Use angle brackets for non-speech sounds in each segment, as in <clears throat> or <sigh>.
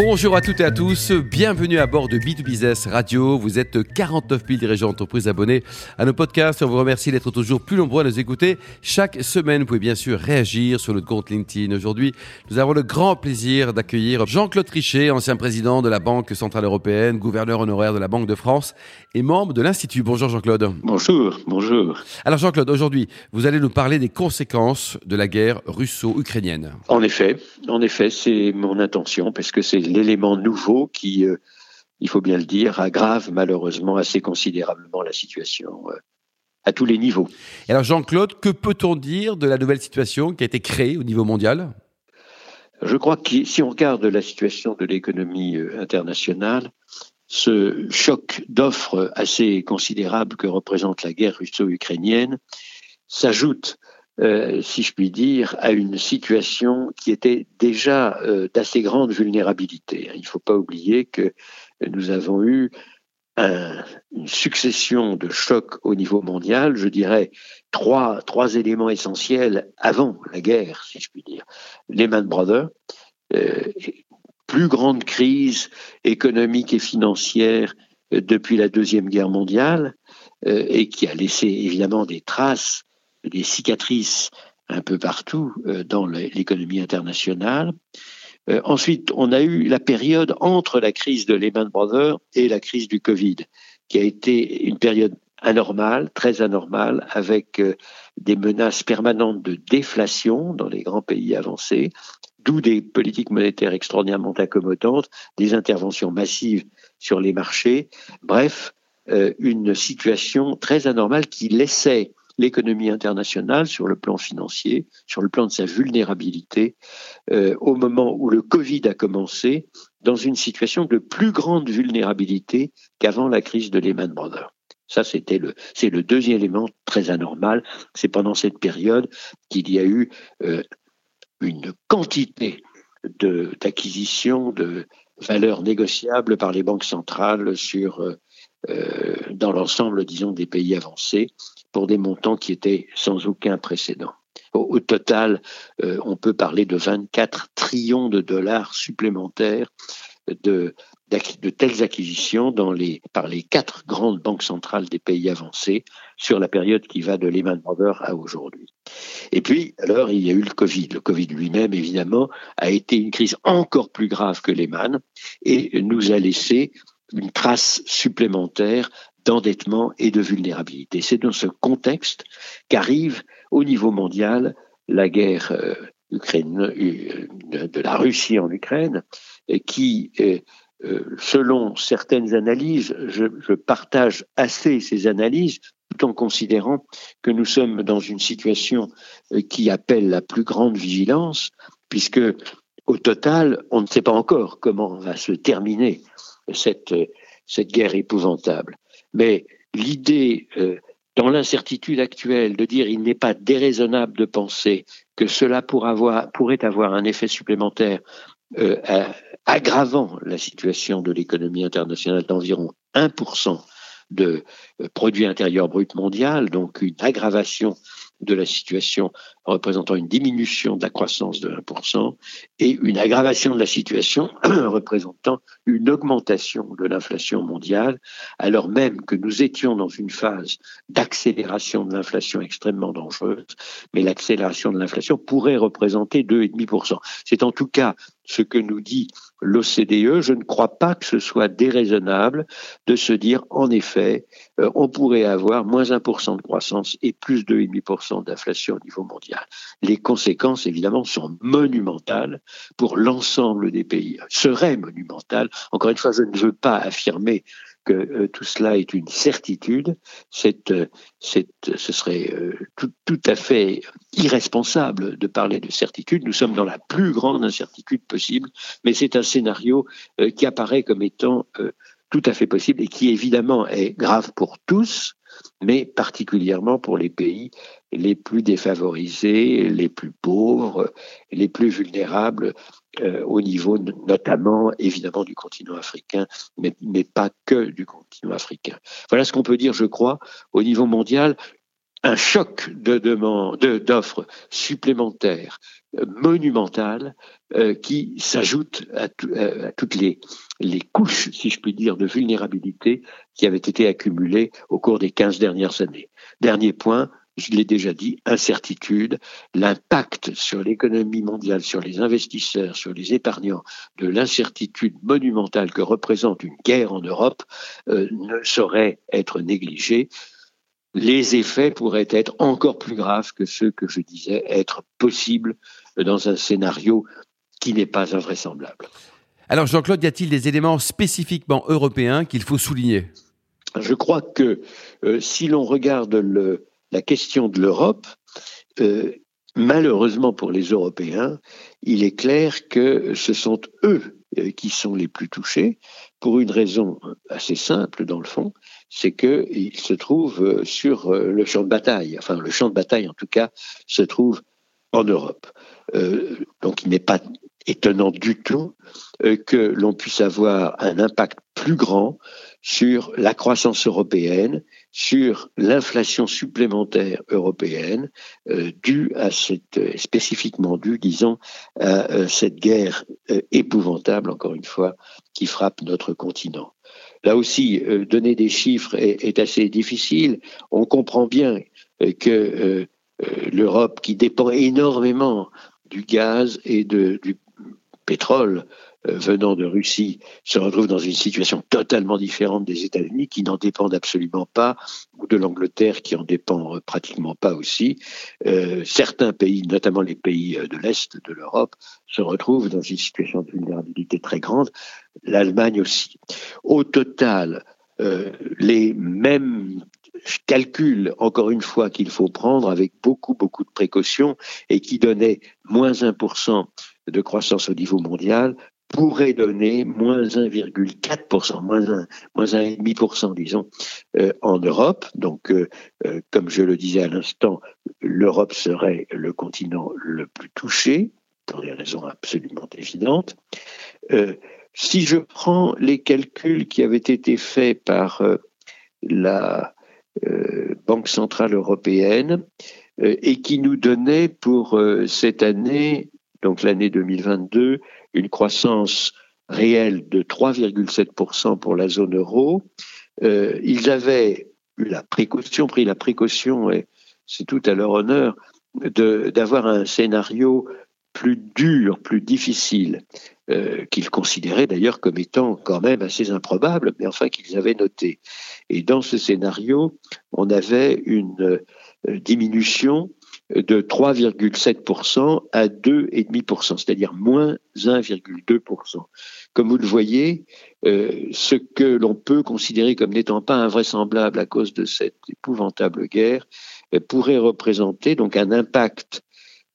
Bonjour à toutes et à tous, bienvenue à bord de B2Business Radio. Vous êtes 49 000 dirigeants d'entreprise abonnés à nos podcasts. On vous remercie d'être toujours plus nombreux à nous écouter. Chaque semaine, vous pouvez bien sûr réagir sur notre compte LinkedIn. Aujourd'hui, nous avons le grand plaisir d'accueillir Jean-Claude Trichet, ancien président de la Banque Centrale Européenne, gouverneur honoraire de la Banque de France et membre de l'Institut. Bonjour Jean-Claude. Bonjour, bonjour. Alors Jean-Claude, aujourd'hui, vous allez nous parler des conséquences de la guerre russo-ukrainienne. En effet, en effet, c'est mon intention parce que c'est l'élément nouveau qui, euh, il faut bien le dire, aggrave malheureusement assez considérablement la situation euh, à tous les niveaux. Et alors Jean-Claude, que peut-on dire de la nouvelle situation qui a été créée au niveau mondial? Je crois que si on regarde la situation de l'économie euh, internationale, ce choc d'offres assez considérable que représente la guerre russo-ukrainienne s'ajoute euh, si je puis dire, à une situation qui était déjà euh, d'assez grande vulnérabilité. Il ne faut pas oublier que nous avons eu une succession de chocs au niveau mondial, je dirais trois, trois éléments essentiels avant la guerre, si je puis dire. Lehman Brothers, euh, plus grande crise économique et financière depuis la Deuxième Guerre mondiale, et qui a laissé évidemment des traces des cicatrices un peu partout euh, dans l'économie internationale. Euh, ensuite, on a eu la période entre la crise de Lehman Brothers et la crise du Covid, qui a été une période anormale, très anormale, avec euh, des menaces permanentes de déflation dans les grands pays avancés, d'où des politiques monétaires extraordinairement accommodantes, des interventions massives sur les marchés, bref, une situation très anormale qui laissait l'économie internationale sur le plan financier, sur le plan de sa vulnérabilité, euh, au moment où le Covid a commencé, dans une situation de plus grande vulnérabilité qu'avant la crise de Lehman Brothers. Ça, c'était le, c'est le deuxième élément très anormal. C'est pendant cette période qu'il y a eu euh, une quantité de, d'acquisition de valeurs négociables par les banques centrales sur, euh dans l'ensemble, disons, des pays avancés pour des montants qui étaient sans aucun précédent. Au, total, euh, on peut parler de 24 trillions de dollars supplémentaires de, telles acquisitions par les quatre grandes banques centrales des pays avancés sur la période qui va de Lehman Brothers à aujourd'hui. Et puis, alors, il y a eu le Covid. Le Covid lui-même, évidemment, a été une crise encore plus grave que Lehman et nous a laissé une trace supplémentaire d'endettement et de vulnérabilité. C'est dans ce contexte qu'arrive au niveau mondial la guerre euh, euh, de la Russie en Ukraine, qui, euh, selon certaines analyses, je, partage assez ces analyses, tout en considérant que nous sommes dans une situation qui appelle la plus grande vigilance, puisque au total, on ne sait pas encore comment va se terminer cette guerre épouvantable. Mais l'idée, euh, dans l'incertitude actuelle, de dire il n'est pas déraisonnable de penser que cela pourrait avoir, un effet supplémentaire euh, aggravant la situation de l'économie internationale d'environ 1% de euh, produit intérieur brut mondial, donc une aggravation de la situation représentant une diminution de la croissance de 1% et une aggravation de la situation <clears throat> représentant une augmentation de l'inflation mondiale, alors même que nous étions dans une phase d'accélération de l'inflation extrêmement dangereuse, mais l'accélération de l'inflation pourrait représenter 2,5%. C'est en tout cas ce que nous dit l'OCDE. Je ne crois pas que ce soit déraisonnable de se dire, en effet, euh, on pourrait avoir moins 1% de croissance et plus de 2,5% d'inflation au niveau mondial. Les conséquences, évidemment, sont monumentales pour l'ensemble des pays. Seraient monumentales. Encore une fois, je ne veux pas affirmer que euh, tout cela est une certitude, euh, ce serait euh, tout, à fait irresponsable de parler de certitude. Nous sommes dans la plus grande incertitude possible, mais c'est un scénario qui apparaît comme étant tout à fait possible et qui évidemment est grave pour tous, mais particulièrement pour les pays les plus défavorisés, les plus pauvres, les plus vulnérables euh, au niveau notamment évidemment du continent africain, mais, mais pas que du continent africain. Voilà ce qu'on peut dire, je crois, au niveau mondial. Un choc de demande, d'offres supplémentaires euh, monumentales euh, qui s'ajoutent à, toutes les, couches, si je puis dire, de vulnérabilité qui avaient été accumulées au cours des 15 dernières années. Dernier point, je l'ai déjà dit, incertitude, l'impact sur l'économie mondiale, sur les investisseurs, sur les épargnants, de l'incertitude monumentale que représente une guerre en Europe euh, ne saurait être négligé. Les effets pourraient être encore plus graves que ceux que je disais être possibles dans un scénario qui n'est pas invraisemblable. Alors Jean-Claude, y a-t-il des éléments spécifiquement européens qu'il faut souligner? Je crois que euh, si l'on regarde le, la question de l'Europe, euh, malheureusement pour les Européens, il est clair que ce sont eux euh, qui sont les plus touchés, pour une raison assez simple dans le fond, c'est qu'ils se trouvent euh, sur le champ de bataille, enfin le champ de bataille en tout cas se trouve en Europe. donc il n'est pas étonnant du tout que l'on puisse avoir un impact plus grand sur la croissance européenne, sur l'inflation supplémentaire européenne, euh, due à cette, euh, spécifiquement due, disons, à euh, cette guerre épouvantable, encore une fois, qui frappe notre continent. Là aussi, donner des chiffres est, assez difficile. On comprend bien que l'Europe, qui dépend énormément du gaz et du pétrole euh, venant de Russie se retrouvent dans une situation totalement différente des États-Unis qui n'en dépendent absolument pas, ou de l'Angleterre qui en dépend euh, pratiquement pas aussi. Euh, certains pays, notamment les pays de l'Est de l'Europe, se retrouvent dans une situation de vulnérabilité très grande, l'Allemagne aussi. Au total, les mêmes calculs, encore une fois, qu'il faut prendre avec beaucoup, beaucoup de précautions et qui donnaient moins 1% de croissance au niveau mondial pourrait donner moins 1,4%, moins 1, moins 1,5%, disons, euh, en Europe. Donc, euh, euh, comme je le disais à l'instant, l'Europe serait le continent le plus touché, pour des raisons absolument évidentes. Si je prends les calculs qui avaient été faits par la Banque centrale européenne et qui nous donnaient pour cette année donc l'année 2022, une croissance réelle de 3,7% pour la zone euro. Euh, ils avaient la précaution, pris la précaution, et c'est tout à leur honneur, d'avoir un scénario plus dur, plus difficile, euh, qu'ils considéraient d'ailleurs comme étant quand même assez improbable, mais enfin qu'ils avaient noté. Et dans ce scénario, on avait une euh, diminution de 3,7% à 2,5%, c'est-à-dire moins 1,2%. Comme vous le voyez, euh, ce que l'on peut considérer comme n'étant pas invraisemblable à cause de cette épouvantable guerre pourrait représenter donc un impact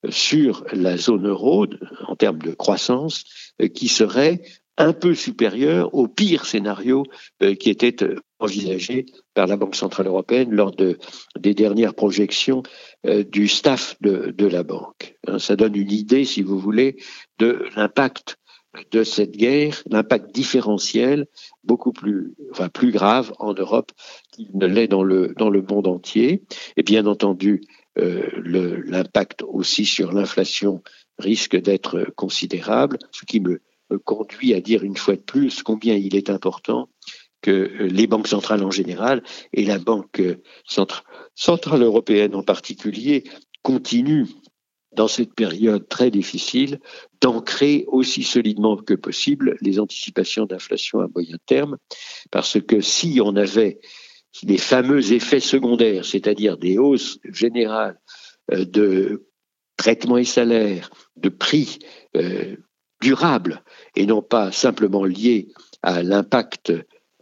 sur la zone euro en termes de croissance euh, qui serait un peu supérieur au pire scénario euh, qui était envisagé par la Banque centrale européenne lors de, des dernières projections euh, du staff de, de la banque. Hein, ça donne une idée, si vous voulez, de l'impact de cette guerre, l'impact différentiel beaucoup plus, enfin plus grave en Europe qu'il ne l'est dans le dans le monde entier. Et bien entendu, euh, l'impact aussi sur l'inflation risque d'être considérable, ce qui me conduit à dire une fois de plus combien il est important que les banques centrales en général et la Banque centrale européenne en particulier continuent dans cette période très difficile, d'ancrer aussi solidement que possible les anticipations d'inflation à moyen terme, parce que si on avait les fameux effets secondaires, c'est-à-dire des hausses générales euh, de traitements et salaires, de prix durable et non pas simplement lié à l'impact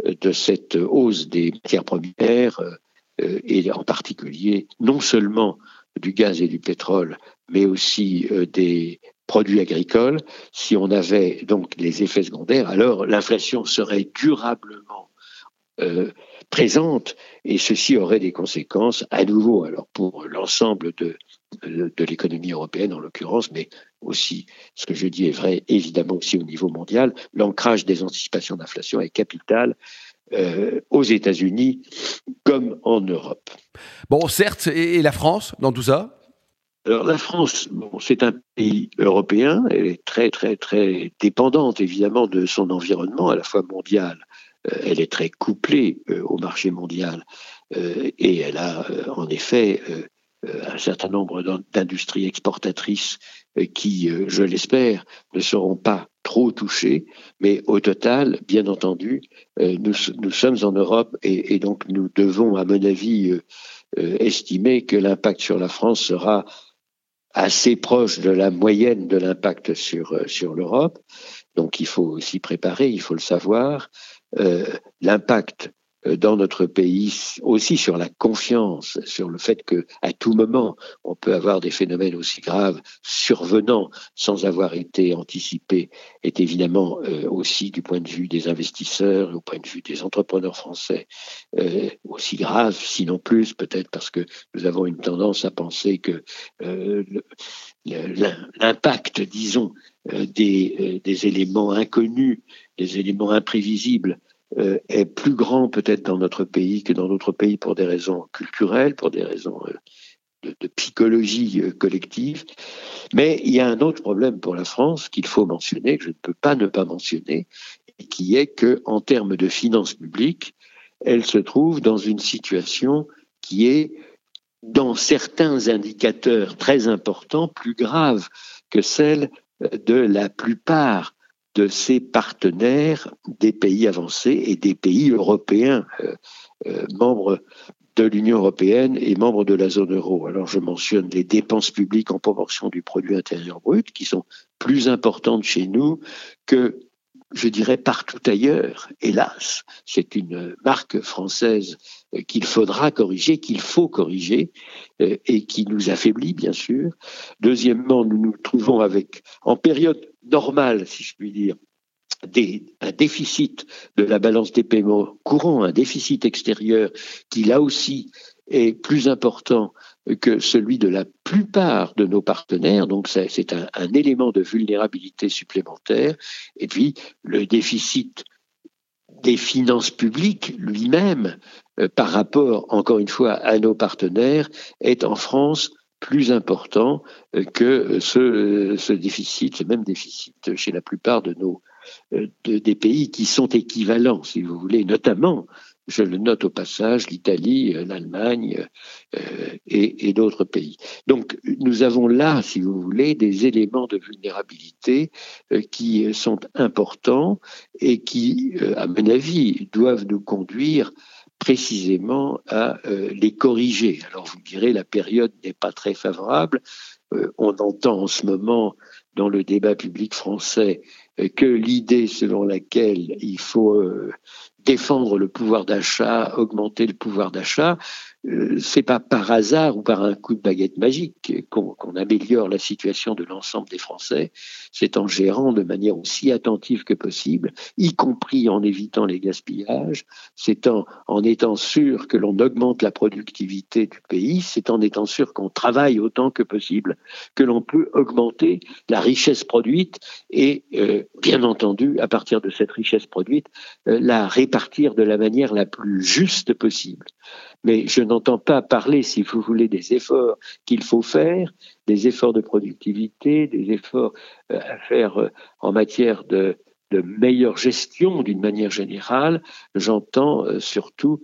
de cette hausse des matières premières euh, et en particulier non seulement du gaz et du pétrole, mais aussi euh, des produits agricoles, si on avait donc les effets secondaires, alors l'inflation serait durablement euh, présente et ceci aurait des conséquences à nouveau alors pour l'ensemble de, de, l'économie européenne en l'occurrence, mais aussi ce que je dis est vrai évidemment aussi au niveau mondial. L'ancrage des anticipations d'inflation est capital aux États-Unis comme en Europe. Bon, certes, et la France dans tout ça? Alors la France, c'est un pays européen, elle est très très très dépendante évidemment de son environnement à la fois mondial, euh, elle est très couplée euh, au marché mondial euh, et elle a en effet un certain nombre d'industries exportatrices qui, je l'espère, ne seront pas trop touchées, mais au total, bien entendu, nous, sommes en Europe et, donc nous devons, à mon avis, estimer que l'impact sur la France sera assez proche de la moyenne de l'impact sur, euh, sur l'Europe. Donc il faut s'y préparer, il faut le savoir. Euh, l'impact dans notre pays, aussi sur la confiance, sur le fait que à tout moment on peut avoir des phénomènes aussi graves survenant sans avoir été anticipés, est évidemment euh, aussi du point de vue des investisseurs, au point de vue des entrepreneurs français, euh, aussi grave, sinon plus, peut-être parce que nous avons une tendance à penser que l'impact, disons, des, des éléments inconnus, des éléments imprévisibles euh, est plus grand peut-être dans notre pays que dans d'autres pays pour des raisons culturelles, pour des raisons euh, de, psychologie euh, collective. Mais il y a un autre problème pour la France qu'il faut mentionner, que je ne peux pas ne pas mentionner, qui est que, en termes de finances publiques, elle se trouve dans une situation qui est, dans certains indicateurs très importants, plus grave que celle de la plupart de ses partenaires des pays avancés et des pays européens, euh, euh, membres de l'Union européenne et membres de la zone euro. Alors je mentionne les dépenses publiques en proportion du produit intérieur brut qui sont plus importantes chez nous que je dirais partout ailleurs, hélas. C'est une marque française euh, qu'il faudra corriger, qu'il faut corriger, et qui nous affaiblit, bien sûr. Deuxièmement, nous nous trouvons avec, en période normale, si je puis dire, un déficit de la balance des paiements courants, un déficit extérieur qui là aussi est plus important que celui de la plupart de nos partenaires. Donc c'est un, élément de vulnérabilité supplémentaire. Et puis le déficit des finances publiques lui-même, euh, par rapport, encore une fois, à nos partenaires, est en France plus important euh, que ce, ce, déficit, ce même déficit chez la plupart de nos euh, de, des pays qui sont équivalents, si vous voulez, notamment, je le note au passage, l'Italie, euh, l'Allemagne et, et d'autres pays. Donc nous avons là, si vous voulez, des éléments de vulnérabilité qui sont importants et qui, à mon avis, doivent nous conduire précisément à euh, les corriger. Alors vous me direz, la période n'est pas très favorable. Euh, on entend en ce moment dans le débat public français euh, que l'idée selon laquelle il faut défendre le pouvoir d'achat, augmenter le pouvoir d'achat, c'est pas par hasard ou par un coup de baguette magique qu'on améliore la situation de l'ensemble des Français. C'est en gérant de manière aussi attentive que possible, y compris en évitant les gaspillages. C'est en, en étant sûr que l'on augmente la productivité du pays. C'est en étant sûr qu'on travaille autant que possible que l'on peut augmenter la richesse produite et, euh, bien entendu, à partir de cette richesse produite, euh, la répartir de la manière la plus juste possible mais je n'entends pas parler, si vous voulez, des efforts qu'il faut faire, des efforts de productivité, des efforts euh, à faire euh, en matière de, meilleure gestion d'une manière générale. J'entends euh, surtout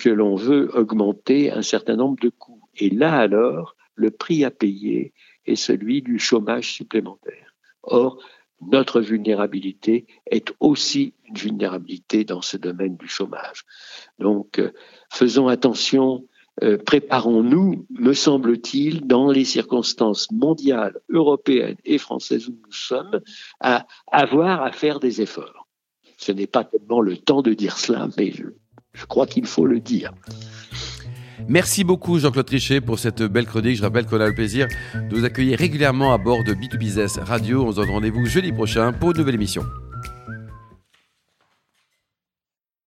que l'on veut augmenter un certain nombre de coûts. Et là alors, le prix à payer est celui du chômage supplémentaire. Or, notre vulnérabilité est aussi une vulnérabilité dans ce domaine du chômage. Donc, faisons attention, euh, préparons-nous, me semble-t-il, dans les circonstances mondiales, européennes et françaises où nous sommes, à avoir à faire des efforts. Ce n'est pas tellement le temps de dire cela, mais je crois qu'il faut le dire. Merci beaucoup Jean-Claude Trichet pour cette belle chronique. Je rappelle qu'on a le plaisir de vous accueillir régulièrement à bord de B2Business Radio. On se donne rendez-vous jeudi prochain pour une nouvelle émission.